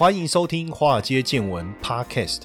欢迎收听《华尔街见闻》Podcast。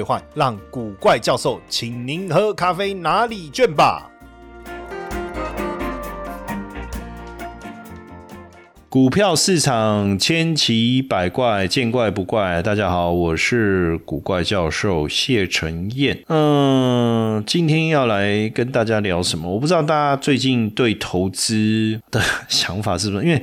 换，让古怪教授请您喝咖啡哪里卷吧。股票市场千奇百怪，见怪不怪。大家好，我是古怪教授谢承彦。嗯，今天要来跟大家聊什么？我不知道大家最近对投资的 想法是不是？因为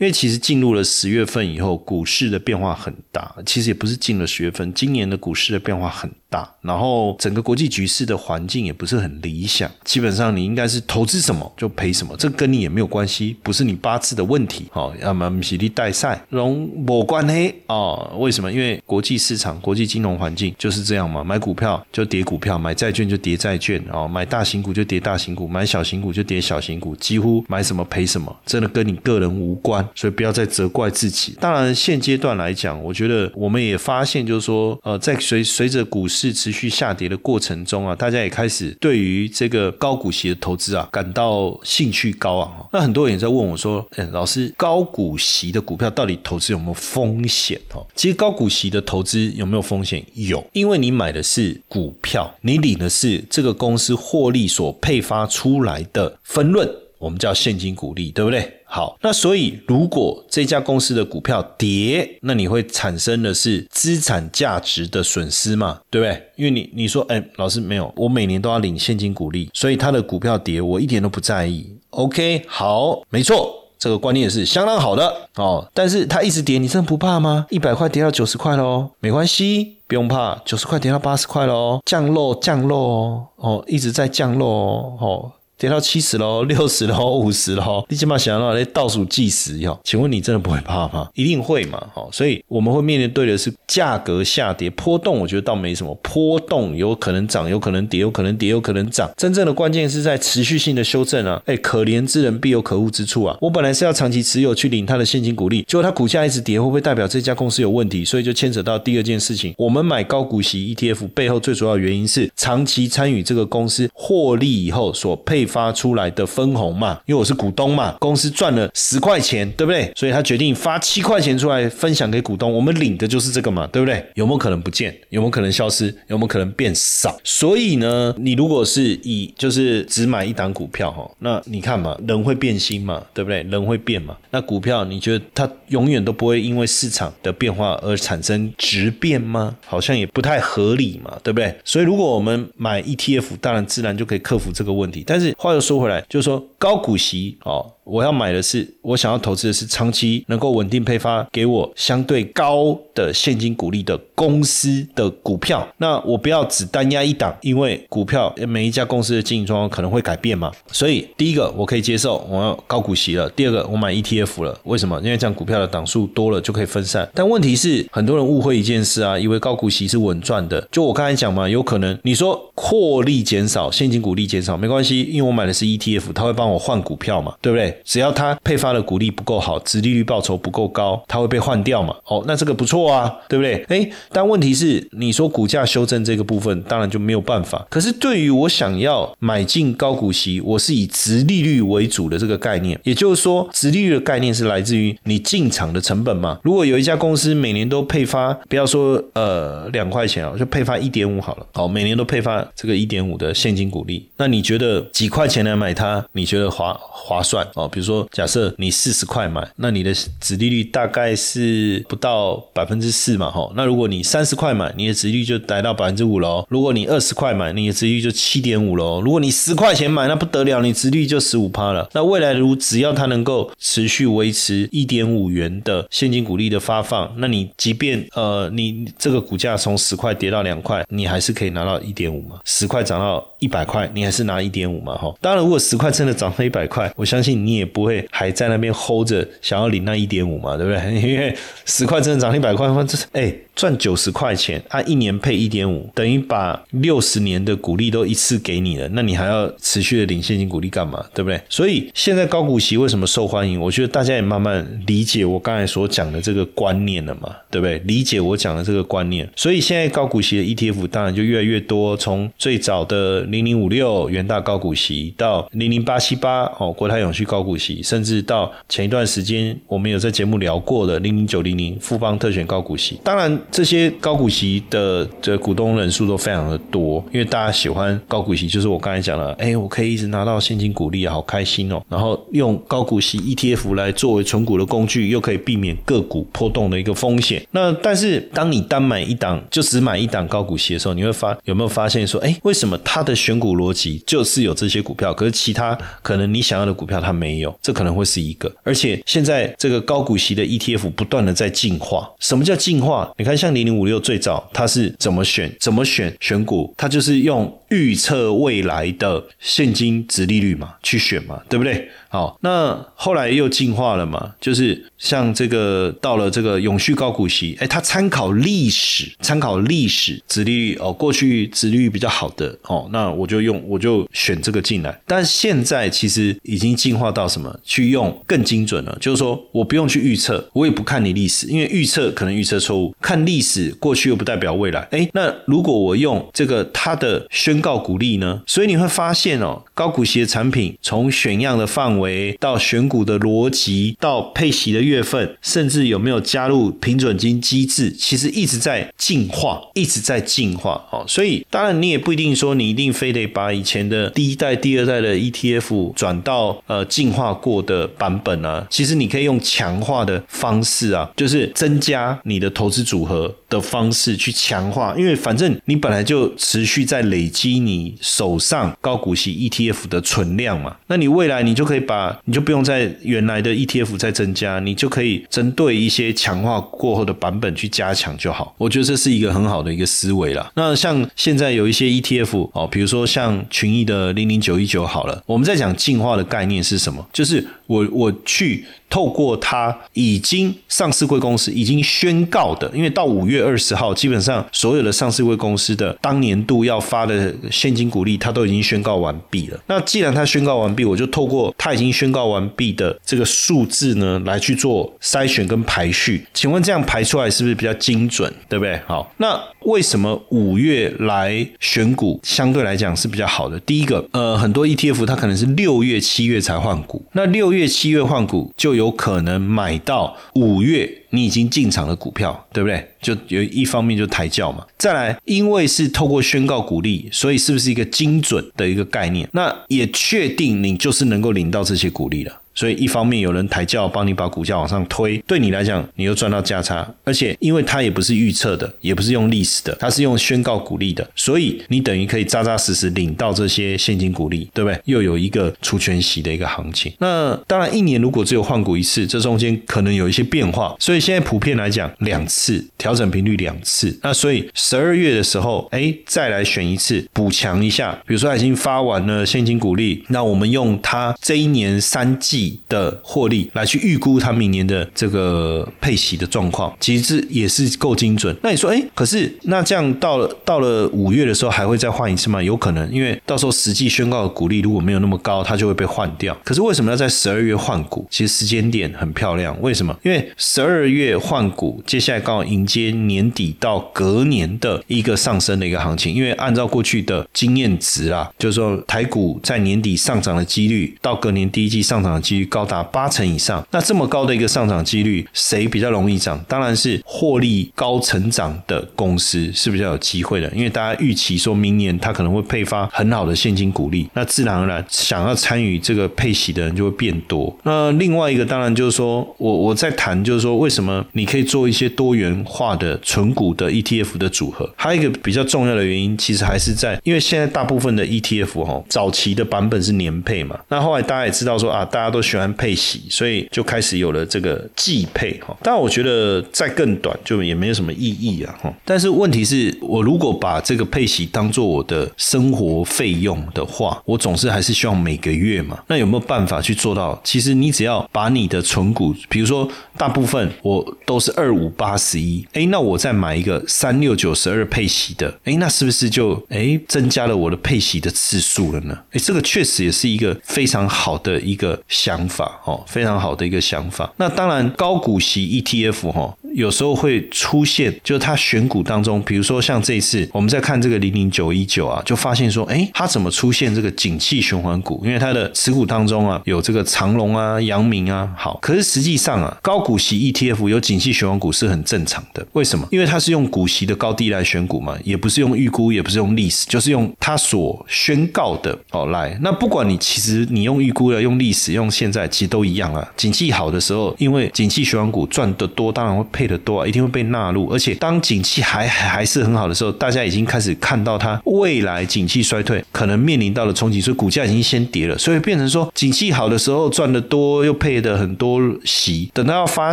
因为其实进入了十月份以后，股市的变化很大。其实也不是进了十月份，今年的股市的变化很。大，然后整个国际局势的环境也不是很理想，基本上你应该是投资什么就赔什么，这跟你也没有关系，不是你八字的问题，哦，要么米利代赛，容我关黑哦，为什么？因为国际市场、国际金融环境就是这样嘛，买股票就跌股票，买债券就跌债券，哦，买大型股就跌大型股，买小型股就跌小型股，几乎买什么赔什么，真的跟你个人无关，所以不要再责怪自己。当然，现阶段来讲，我觉得我们也发现，就是说，呃，在随随着股市。是持续下跌的过程中啊，大家也开始对于这个高股息的投资啊感到兴趣高昂那很多人也在问我说：“哎，老师，高股息的股票到底投资有没有风险？”哦，其实高股息的投资有没有风险？有，因为你买的是股票，你领的是这个公司获利所配发出来的分润。我们叫现金股利，对不对？好，那所以如果这家公司的股票跌，那你会产生的是资产价值的损失嘛？对不对？因为你你说，哎，老师没有，我每年都要领现金股利，所以它的股票跌，我一点都不在意。OK，好，没错，这个观念是相当好的哦。但是它一直跌，你真的不怕吗？一百块跌到九十块喽，没关系，不用怕，九十块跌到八十块喽，降落降落哦，哦，一直在降落哦。跌到七十喽，六十喽，五十喽，你起码想到来倒数计时哟？请问你真的不会怕吗？一定会嘛？好，所以我们会面临对的是价格下跌波动，我觉得倒没什么波动，有可能涨，有可能跌，有可能跌，有可能涨。真正的关键是在持续性的修正啊！哎，可怜之人必有可恶之处啊！我本来是要长期持有去领他的现金股利，结果他股价一直跌，会不会代表这家公司有问题？所以就牵扯到第二件事情，我们买高股息 ETF 背后最主要原因是长期参与这个公司获利以后所配。发出来的分红嘛，因为我是股东嘛，公司赚了十块钱，对不对？所以他决定发七块钱出来分享给股东，我们领的就是这个嘛，对不对？有没有可能不见？有没有可能消失？有没有可能变少？所以呢，你如果是以就是只买一档股票哈，那你看嘛，人会变心嘛，对不对？人会变嘛，那股票你觉得它永远都不会因为市场的变化而产生质变吗？好像也不太合理嘛，对不对？所以如果我们买 ETF，当然自然就可以克服这个问题，但是。话又说回来，就是说高股息哦，我要买的是我想要投资的是长期能够稳定配发给我相对高的现金股利的公司的股票。那我不要只单压一档，因为股票每一家公司的经营状况可能会改变嘛。所以第一个我可以接受，我要高股息了。第二个我买 ETF 了，为什么？因为这样股票的档数多了就可以分散。但问题是很多人误会一件事啊，以为高股息是稳赚的。就我刚才讲嘛，有可能你说获利减少，现金股利减少没关系，因为我买的是 ETF，它会帮我换股票嘛，对不对？只要它配发的股利不够好，殖利率报酬不够高，它会被换掉嘛？哦，那这个不错啊，对不对？哎，但问题是，你说股价修正这个部分，当然就没有办法。可是对于我想要买进高股息，我是以殖利率为主的这个概念，也就是说，殖利率的概念是来自于你进场的成本嘛？如果有一家公司每年都配发，不要说呃两块钱啊，就配发一点五好了，好，每年都配发这个一点五的现金股利，那你觉得几块钱来买它，你觉得划划算哦？比如说，假设你四十块买，那你的值利率大概是不到百分之四嘛，哈。那如果你三十块买，你的值率就达到百分之五喽。如果你二十块买，你的值率就七点五喽。如果你十块钱买，那不得了，你值率就十五趴了。那未来如只要它能够持续维持一点五元的现金股利的发放，那你即便呃你这个股价从十块跌到两块，你还是可以拿到一点五嘛。十块涨到一百块，你还是拿一点五嘛，哈。当然，如果十块真的涨到一百块，我相信你。你也不会还在那边 hold 着想要领那一点五嘛，对不对？因为十块真的涨一百块，这是哎赚九十块钱，他一年配一点五，等于把六十年的股利都一次给你了，那你还要持续的领现金股利干嘛？对不对？所以现在高股息为什么受欢迎？我觉得大家也慢慢理解我刚才所讲的这个观念了嘛，对不对？理解我讲的这个观念，所以现在高股息的 ETF 当然就越来越多，从最早的零零五六元大高股息到零零八七八哦国泰永续高高股息，甚至到前一段时间我们有在节目聊过的零零九零零富邦特选高股息。当然这些高股息的这股东人数都非常的多，因为大家喜欢高股息，就是我刚才讲了，哎，我可以一直拿到现金股利，好开心哦。然后用高股息 ETF 来作为存股的工具，又可以避免个股波动的一个风险。那但是当你单买一档就只买一档高股息的时候，你会发有没有发现说，哎，为什么它的选股逻辑就是有这些股票，可是其他可能你想要的股票它没没有，这可能会是一个。而且现在这个高股息的 ETF 不断的在进化。什么叫进化？你看像零零五六最早它是怎么选？怎么选选股？它就是用预测未来的现金值利率嘛去选嘛，对不对？好，那后来又进化了嘛，就是像这个到了这个永续高股息，哎，它参考历史，参考历史殖利率哦，过去殖利率比较好的哦，那我就用我就选这个进来。但现在其实已经进化到什么？去用更精准了，就是说我不用去预测，我也不看你历史，因为预测可能预测错误，看历史过去又不代表未来。哎，那如果我用这个它的宣告股利呢？所以你会发现哦，高股息的产品从选样的范围。到选股的逻辑，到配息的月份，甚至有没有加入平准金机制，其实一直在进化，一直在进化哦。所以当然你也不一定说你一定非得把以前的第一代、第二代的 ETF 转到呃进化过的版本啊。其实你可以用强化的方式啊，就是增加你的投资组合的方式去强化，因为反正你本来就持续在累积你手上高股息 ETF 的存量嘛，那你未来你就可以。把你就不用在原来的 ETF 再增加，你就可以针对一些强化过后的版本去加强就好。我觉得这是一个很好的一个思维了。那像现在有一些 ETF 哦，比如说像群益的零零九一九好了，我们在讲进化的概念是什么？就是我我去。透过它已经上市贵公司已经宣告的，因为到五月二十号，基本上所有的上市贵公司的当年度要发的现金股利，它都已经宣告完毕了。那既然它宣告完毕，我就透过它已经宣告完毕的这个数字呢，来去做筛选跟排序。请问这样排出来是不是比较精准？对不对？好，那为什么五月来选股相对来讲是比较好的？第一个，呃，很多 ETF 它可能是六月、七月才换股，那六月、七月换股就有。有可能买到五月你已经进场的股票，对不对？就有一方面就抬轿嘛。再来，因为是透过宣告股利，所以是不是一个精准的一个概念？那也确定你就是能够领到这些股利了。所以一方面有人抬轿帮你把股价往上推，对你来讲你又赚到价差，而且因为它也不是预测的，也不是用历史的，它是用宣告股利的，所以你等于可以扎扎实实领到这些现金股利，对不对？又有一个除权息的一个行情。那当然一年如果只有换股一次，这中间可能有一些变化，所以现在普遍来讲两次调整频率两次。那所以十二月的时候，哎，再来选一次补强一下，比如说已经发完了现金股利，那我们用它这一年三季。的获利来去预估它明年的这个配息的状况，其实也是够精准。那你说，哎，可是那这样到了到了五月的时候还会再换一次吗？有可能，因为到时候实际宣告的股利如果没有那么高，它就会被换掉。可是为什么要在十二月换股？其实时间点很漂亮。为什么？因为十二月换股，接下来刚好迎接年底到隔年的一个上升的一个行情。因为按照过去的经验值啊，就是说台股在年底上涨的几率，到隔年第一季上涨的。几率高达八成以上，那这么高的一个上涨几率，谁比较容易涨？当然是获利高成长的公司是比较有机会的，因为大家预期说明年它可能会配发很好的现金股利，那自然而然想要参与这个配息的人就会变多。那另外一个当然就是说我我在谈，就是说为什么你可以做一些多元化的纯股的 ETF 的组合？还有一个比较重要的原因，其实还是在因为现在大部分的 ETF 哈，早期的版本是年配嘛，那后来大家也知道说啊，大家都都喜欢配息，所以就开始有了这个季配哈。但我觉得再更短就也没有什么意义啊哈。但是问题是我如果把这个配息当做我的生活费用的话，我总是还是希望每个月嘛。那有没有办法去做到？其实你只要把你的存股，比如说大部分我都是二五八十一，哎，那我再买一个三六九十二配息的，哎，那是不是就哎增加了我的配息的次数了呢？哎，这个确实也是一个非常好的一个想法哦，非常好的一个想法。那当然高股息 ETF 哈。有时候会出现，就是他选股当中，比如说像这次我们在看这个零零九一九啊，就发现说，哎，它怎么出现这个景气循环股？因为它的持股当中啊，有这个长隆啊、阳明啊，好，可是实际上啊，高股息 ETF 有景气循环股是很正常的。为什么？因为它是用股息的高低来选股嘛，也不是用预估，也不是用历史，就是用它所宣告的哦来。那不管你其实你用预估的、用历史、用现在，其实都一样啊。景气好的时候，因为景气循环股赚得多，当然会。配的多啊，一定会被纳入。而且当景气还还是很好的时候，大家已经开始看到它未来景气衰退可能面临到了冲击，所以股价已经先跌了。所以变成说，景气好的时候赚的多，又配的很多息，等到要发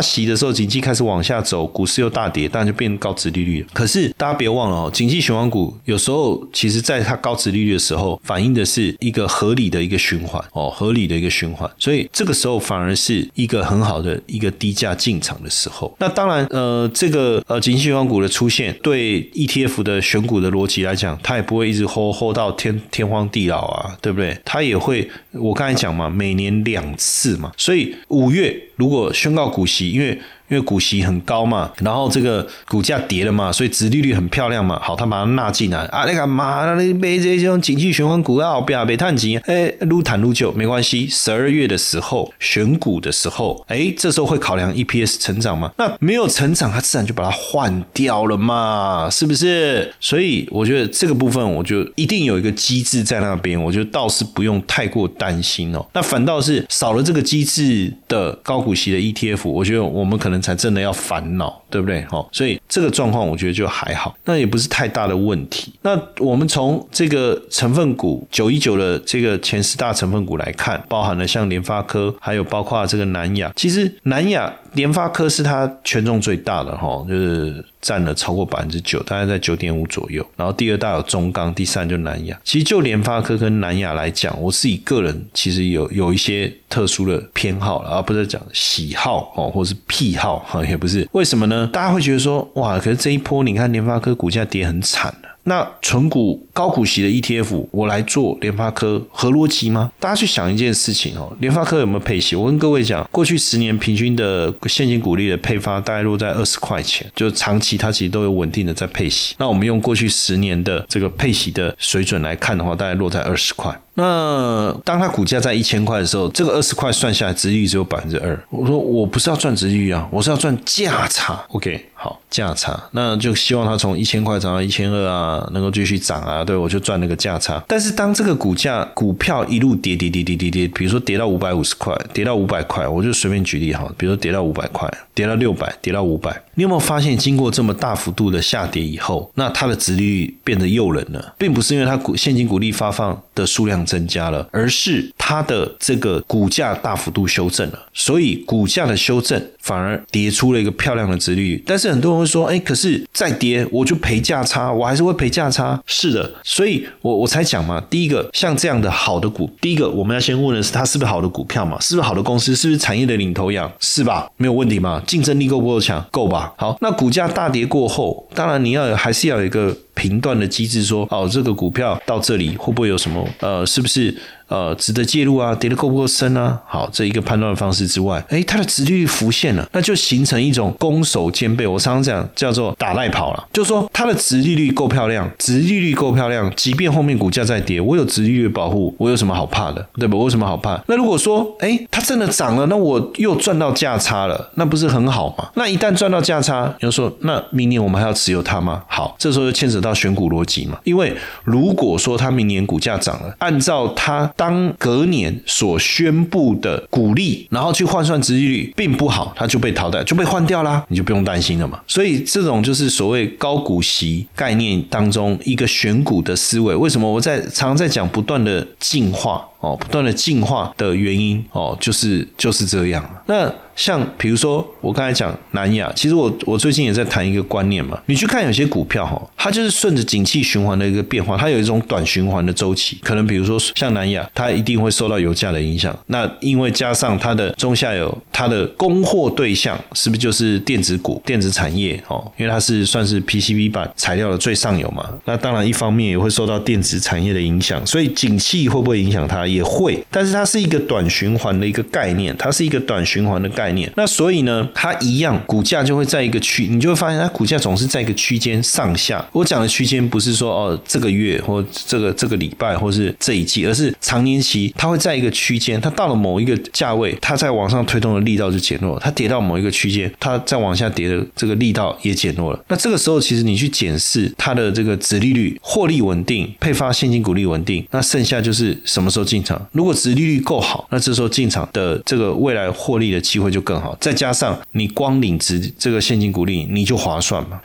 息的时候，景气开始往下走，股市又大跌，当然就变高值利率了。可是大家别忘了哦，景气循环股有时候其实在它高值利率的时候，反映的是一个合理的一个循环哦，合理的一个循环。所以这个时候反而是一个很好的一个低价进场的时候。那当然。呃，这个呃，景气循环股的出现，对 ETF 的选股的逻辑来讲，它也不会一直 hold hold 到天天荒地老啊，对不对？它也会，我刚才讲嘛，每年两次嘛，所以五月如果宣告股息，因为。因为股息很高嘛，然后这个股价跌了嘛，所以殖利率很漂亮嘛。好，他把它纳进来啊，那个妈，你买这种景气循环股啊，不要别探急，哎，撸坦撸旧没关系。十二月的时候选股的时候，哎，这时候会考量 EPS 成长吗？那没有成长，它自然就把它换掉了嘛，是不是？所以我觉得这个部分，我就一定有一个机制在那边，我觉得倒是不用太过担心哦。那反倒是少了这个机制的高股息的 ETF，我觉得我们可能。才真的要烦恼，对不对？哈，所以这个状况我觉得就还好，那也不是太大的问题。那我们从这个成分股九一九的这个前十大成分股来看，包含了像联发科，还有包括这个南亚。其实南亚、联发科是它权重最大的哈，就是占了超过百分之九，大概在九点五左右。然后第二大有中钢，第三就南亚。其实就联发科跟南亚来讲，我自己个人其实有有一些特殊的偏好了，而不是讲喜好哦，或是癖好。好，也不是，为什么呢？大家会觉得说，哇，可是这一波你看联发科股价跌很惨了。那纯股高股息的 ETF，我来做联发科合逻辑吗？大家去想一件事情哦，联发科有没有配息？我跟各位讲，过去十年平均的现金股利的配发大概落在二十块钱，就长期它其实都有稳定的在配息。那我们用过去十年的这个配息的水准来看的话，大概落在二十块。那当它股价在一千块的时候，这个二十块算下来，值率只有百分之二。我说我不是要赚值率啊，我是要赚价差。OK，好，价差，那就希望它从一千块涨到一千二啊，能够继续涨啊，对我就赚那个价差。但是当这个股价股票一路跌跌跌跌跌跌，比如说跌到五百五十块，跌到五百块，我就随便举例哈，比如说跌到五百块，跌到六百，跌到五百，你有没有发现，经过这么大幅度的下跌以后，那它的值率变得诱人了，并不是因为它股现金股利发放的数量。增加了，而是它的这个股价大幅度修正了，所以股价的修正反而跌出了一个漂亮的值率。但是很多人会说，哎，可是再跌我就赔价差，我还是会赔价差。是的，所以我我才讲嘛，第一个像这样的好的股，第一个我们要先问的是它是不是好的股票嘛，是不是好的公司，是不是产业的领头羊，是吧？没有问题嘛，竞争力够不够强？够吧？好，那股价大跌过后，当然你要还是要有一个。频段的机制说，哦，这个股票到这里会不会有什么？呃，是不是？呃，值得介入啊？跌得够不够深啊？好，这一个判断的方式之外，哎，它的值率浮现了，那就形成一种攻守兼备。我常常讲叫做打赖跑了，就说它的值利率够漂亮，值利率够漂亮，即便后面股价再跌，我有值利率保护，我有什么好怕的？对吧？我有什么好怕？那如果说，哎，它真的涨了，那我又赚到价差了，那不是很好吗？那一旦赚到价差，就说那明年我们还要持有它吗？好，这时候就牵扯到选股逻辑嘛。因为如果说它明年股价涨了，按照它当隔年所宣布的股利，然后去换算殖利率并不好，它就被淘汰，就被换掉啦，你就不用担心了嘛。所以这种就是所谓高股息概念当中一个选股的思维。为什么我在常常在讲不断的进化？哦，不断的进化的原因哦，就是就是这样。那像比如说我刚才讲南亚，其实我我最近也在谈一个观念嘛。你去看有些股票哈，它就是顺着景气循环的一个变化，它有一种短循环的周期。可能比如说像南亚，它一定会受到油价的影响。那因为加上它的中下游，它的供货对象是不是就是电子股、电子产业哦？因为它是算是 PCB 板材料的最上游嘛。那当然一方面也会受到电子产业的影响，所以景气会不会影响它？也会，但是它是一个短循环的一个概念，它是一个短循环的概念。那所以呢，它一样股价就会在一个区，你就会发现它股价总是在一个区间上下。我讲的区间不是说哦这个月或这个这个礼拜或是这一季，而是长年期，它会在一个区间。它到了某一个价位，它在往上推动的力道就减弱；它跌到某一个区间，它再往下跌的这个力道也减弱了。那这个时候，其实你去检视它的这个值利率、获利稳定、配发现金股利稳定，那剩下就是什么时候进。场如果殖利率够好，那这时候进场的这个未来获利的机会就更好。再加上你光领值这个现金股利，你就划算嘛。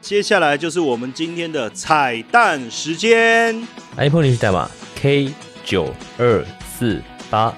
接下来就是我们今天的彩蛋时间，iPhone 联系代码 K 九二四八。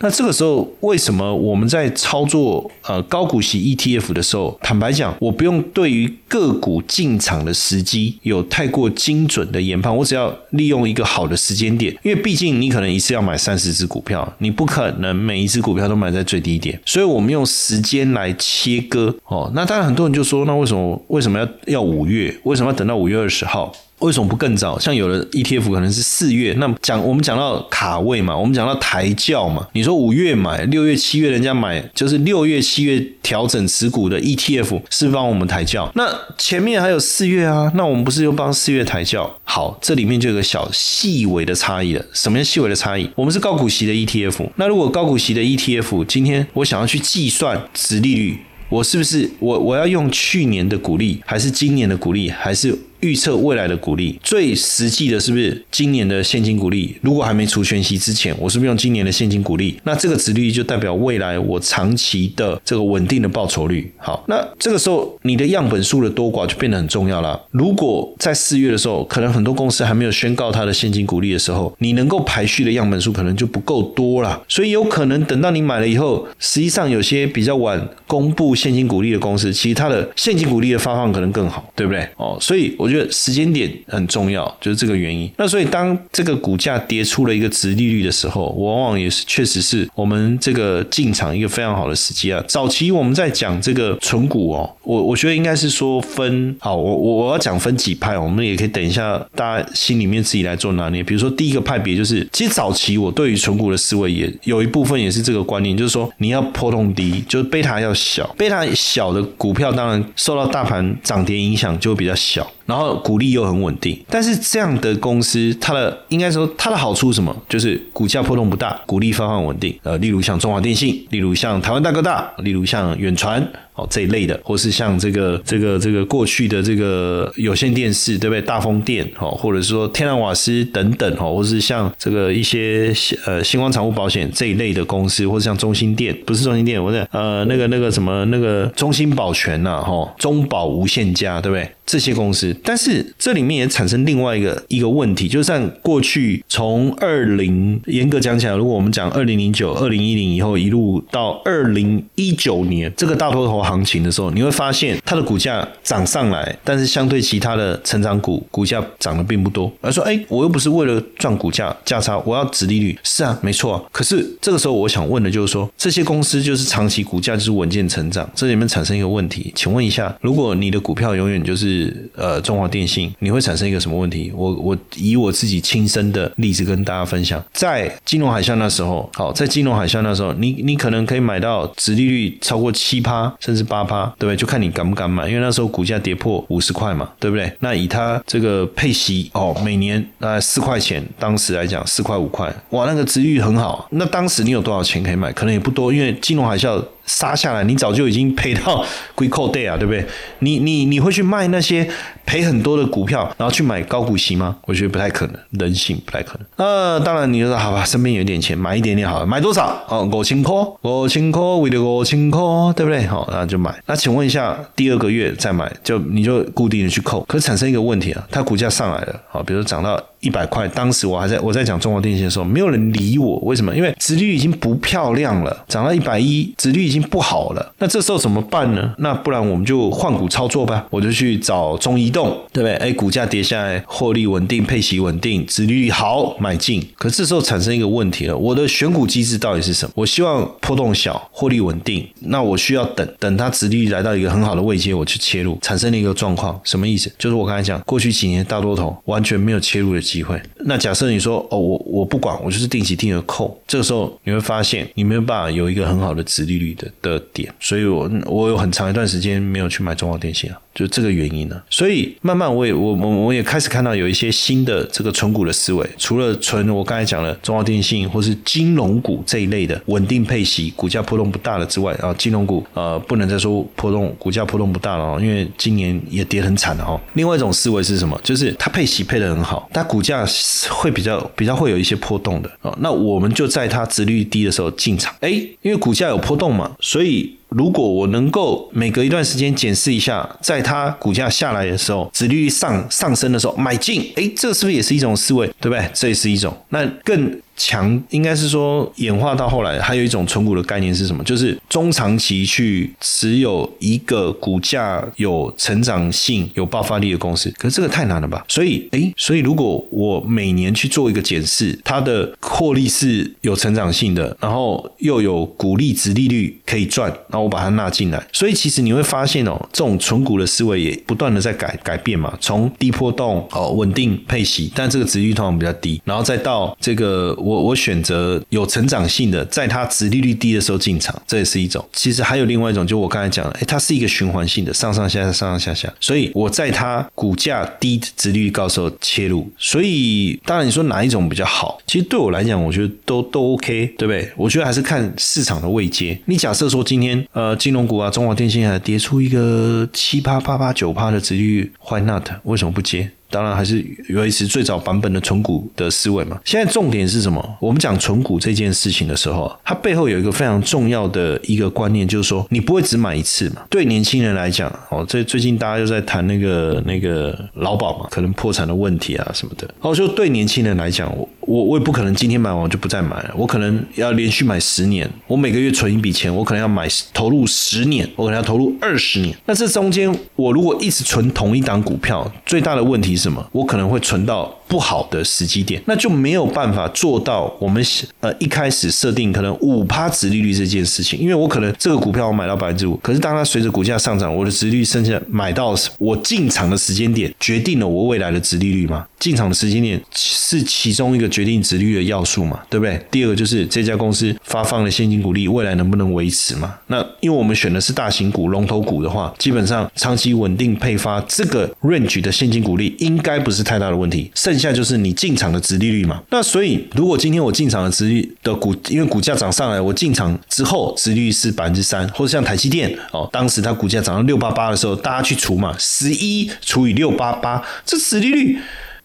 那这个时候，为什么我们在操作呃高股息 ETF 的时候，坦白讲，我不用对于个股进场的时机有太过精准的研判，我只要利用一个好的时间点，因为毕竟你可能一次要买三十只股票，你不可能每一只股票都买在最低点，所以我们用时间来切割哦。那当然很多人就说，那为什么为什么要要五月？为什么要等到五月二十号？为什么不更早？像有的 ETF 可能是四月，那讲我们讲到卡位嘛，我们讲到抬轿嘛。你说五月买，六月、七月人家买，就是六月、七月调整持股的 ETF 是帮我们抬轿。那前面还有四月啊，那我们不是又帮四月抬轿？好，这里面就有个小细微的差异了。什么叫细微的差异？我们是高股息的 ETF，那如果高股息的 ETF 今天我想要去计算值利率，我是不是我我要用去年的股利，还是今年的股利，还是？预测未来的股利，最实际的是不是今年的现金股利？如果还没除权息之前，我是不是用今年的现金股利？那这个值率就代表未来我长期的这个稳定的报酬率。好，那这个时候你的样本数的多寡就变得很重要了。如果在四月的时候，可能很多公司还没有宣告它的现金股利的时候，你能够排序的样本数可能就不够多了。所以有可能等到你买了以后，实际上有些比较晚公布现金股利的公司，其实它的现金股利的发放可能更好，对不对？哦，所以我就觉得时间点很重要，就是这个原因。那所以当这个股价跌出了一个值利率的时候，往往也是确实是我们这个进场一个非常好的时机啊。早期我们在讲这个纯股哦，我我觉得应该是说分好，我我我要讲分几派，我们也可以等一下大家心里面自己来做拿捏。比如说第一个派别就是，其实早期我对于纯股的思维也有一部分也是这个观念，就是说你要波动低，就是贝塔要小，贝塔小的股票当然受到大盘涨跌影响就会比较小。然后股利又很稳定，但是这样的公司，它的应该说它的好处是什么？就是股价波动不大，股利方放稳定。呃，例如像中华电信，例如像台湾大哥大，例如像远传。哦，这一类的，或是像这个、这个、这个过去的这个有线电视，对不对？大风电，哦，或者是说天然瓦斯等等，哦，或是像这个一些呃星光产物保险这一类的公司，或者像中心电，不是中心电，我的呃那个那个什么那个中心保全呐，哈，中保无限家，对不对？这些公司，但是这里面也产生另外一个一个问题，就像过去从二零严格讲起来，如果我们讲二零零九、二零一零以后一路到二零一九年这个大多头。行情的时候，你会发现它的股价涨上来，但是相对其他的成长股，股价涨的并不多。而说，哎，我又不是为了赚股价价差，我要值利率。是啊，没错。可是这个时候，我想问的就是说，这些公司就是长期股价就是稳健成长，这里面产生一个问题，请问一下，如果你的股票永远就是呃中华电信，你会产生一个什么问题？我我以我自己亲身的例子跟大家分享，在金融海啸那时候，好，在金融海啸那时候，你你可能可以买到值利率超过七趴。甚至八趴，对不对？就看你敢不敢买，因为那时候股价跌破五十块嘛，对不对？那以它这个配息哦，每年大概四块钱，当时来讲四块五块，哇，那个值率很好。那当时你有多少钱可以买？可能也不多，因为金融海啸杀下来，你早就已经赔到归扣 day 啊，对不对？你你你会去卖那些赔很多的股票，然后去买高股息吗？我觉得不太可能，人性不太可能。那当然，你就说好吧，身边有一点钱，买一点点好了，买多少？哦，五千块，五千块为了五千块，对不对？好，那就买。那请问一下，第二个月再买，就你就固定的去扣，可是产生一个问题啊，它股价上来了，好，比如涨到一百块，当时我还在我在讲中国电信的时候，没有人理我，为什么？因为殖率已经不漂亮了，涨到一百一，殖率已经不好了。那这时候怎么办呢？那不然我们就换股操作吧，我就去找中移动，对不对？哎，股价跌下来，获利稳定，配息稳定，殖率好，买进。可这时候产生一个问题了，我的选股机制到底是什么？我希望波动小，获利稳定，那我需要等等它殖率来到一个很好的位阶，我去切入，产生了一个状况，什么意思？就是我刚才讲，过去几年大多头完全没有切入的机会。那假设你说哦，我我不管，我就是定期定额扣，这个时候你会发现你没有办法有一个很好的殖利率的的点，所以我我有很长一段时间没有去买中华电信啊。就这个原因呢，所以慢慢我也我我我也开始看到有一些新的这个纯股的思维，除了纯我刚才讲了中华电信或是金融股这一类的稳定配息、股价波动不大的之外啊，金融股呃不能再说波动股价波动不大了，因为今年也跌很惨了哦。另外一种思维是什么？就是它配息配的很好，它股价会比较比较会有一些波动的哦。那我们就在它值率低的时候进场，哎，因为股价有波动嘛，所以。如果我能够每隔一段时间检视一下，在它股价下来的时候，指利率上上升的时候买进，哎，这是不是也是一种思维，对不对？这也是一种。那更。强应该是说演化到后来，还有一种纯股的概念是什么？就是中长期去持有一个股价有成长性、有爆发力的公司。可是这个太难了吧？所以，诶，所以如果我每年去做一个检视，它的获利是有成长性的，然后又有股利、值利率可以赚，然后我把它纳进来。所以其实你会发现哦，这种纯股的思维也不断的在改改变嘛。从低波动哦，稳定配息，但这个值率通常比较低，然后再到这个。我我选择有成长性的，在它值利率低的时候进场，这也是一种。其实还有另外一种，就我刚才讲的，哎，它是一个循环性的，上上下下，上上下下。所以我在它股价低、值利率高时候切入。所以当然你说哪一种比较好？其实对我来讲，我觉得都都 OK，对不对？我觉得还是看市场的位阶。你假设说今天呃金融股啊，中华电信还跌出一个七八八八九趴的值率，Why not？为什么不接？当然还是维持最早版本的纯股的思维嘛。现在重点是什么？我们讲纯股这件事情的时候，它背后有一个非常重要的一个观念，就是说你不会只买一次嘛。对年轻人来讲，哦，这最近大家又在谈那个那个劳保嘛，可能破产的问题啊什么的。哦，就对年轻人来讲，我我我也不可能今天买完就不再买了，我可能要连续买十年，我每个月存一笔钱，我可能要买投入十年，我可能要投入二十年。那这中间，我如果一直存同一档股票，最大的问题什么？我可能会存到不好的时机点，那就没有办法做到我们呃一开始设定可能五趴值利率这件事情。因为我可能这个股票我买到百分之五，可是当它随着股价上涨，我的值率剩下买到我进场的时间点，决定了我未来的值利率吗？进场的时间点是其中一个决定值率的要素嘛？对不对？第二个就是这家公司发放的现金股利未来能不能维持嘛？那因为我们选的是大型股、龙头股的话，基本上长期稳定配发这个 range 的现金股利应。该不是太大的问题，剩下就是你进场的值利率嘛。那所以，如果今天我进场的值率的股，因为股价涨上来，我进场之后值率是百分之三，或者像台积电哦，当时它股价涨到六八八的时候，大家去除嘛，十一除以六八八，这值利率。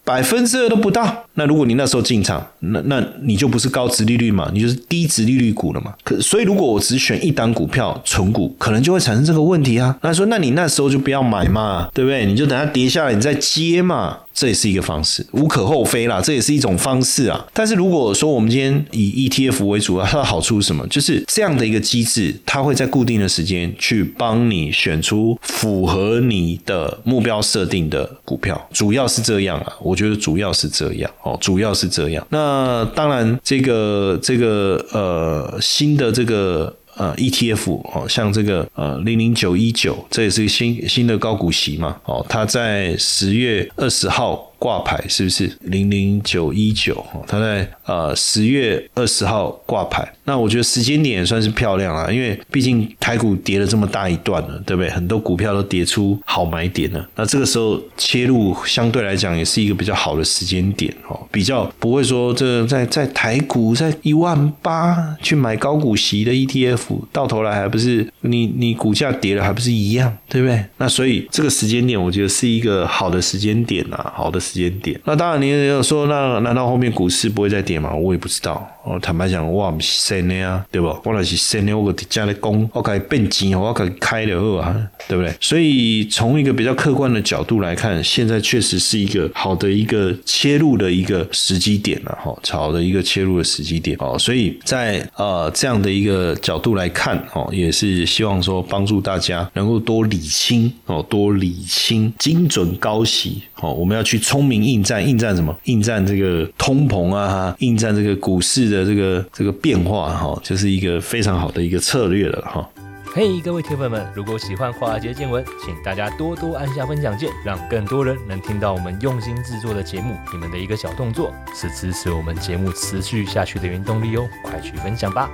百分之二都不到，那如果你那时候进场，那那你就不是高值利率嘛，你就是低值利率股了嘛。可所以如果我只选一档股票存股，可能就会产生这个问题啊。那说那你那时候就不要买嘛，对不对？你就等它跌下来你再接嘛。这也是一个方式，无可厚非啦，这也是一种方式啊。但是如果说我们今天以 ETF 为主，它的好处是什么？就是这样的一个机制，它会在固定的时间去帮你选出符合你的目标设定的股票，主要是这样啊。我觉得主要是这样哦，主要是这样。那当然，这个这个呃新的这个。呃，ETF 哦，像这个呃零零九一九，这也是新新的高股息嘛，哦，它在十月二十号挂牌，是不是零零九一九？哦，它在呃十月二十号挂牌。那我觉得时间点也算是漂亮了，因为毕竟台股跌了这么大一段了，对不对？很多股票都跌出好买点了。那这个时候切入，相对来讲也是一个比较好的时间点哦，比较不会说这在在台股在一万八去买高股息的 ETF，到头来还不是你你股价跌了还不是一样，对不对？那所以这个时间点，我觉得是一个好的时间点啊，好的时间点。那当然你也有说，那难道后面股市不会再跌吗？我也不知道。哦，坦白讲，我唔是生的啊，对不？我那是生的，我个家里供，我可以变钱，我可以开了啊，对不对？所以从一个比较客观的角度来看，现在确实是一个好的一个切入的一个时机点了哈，好的一个切入的时机点哦。所以在呃这样的一个角度来看哦，也是希望说帮助大家能够多理清哦，多理清，精准高息哦。我们要去冲聪明应战，应战什么？应战这个通膨啊，应战这个股市的。这个这个变化哈，就是一个非常好的一个策略了哈。嘿，各位铁粉们，如果喜欢华尔街见闻，请大家多多按下分享键，让更多人能听到我们用心制作的节目。你们的一个小动作，是支持我们节目持续下去的原动力哦，快去分享吧。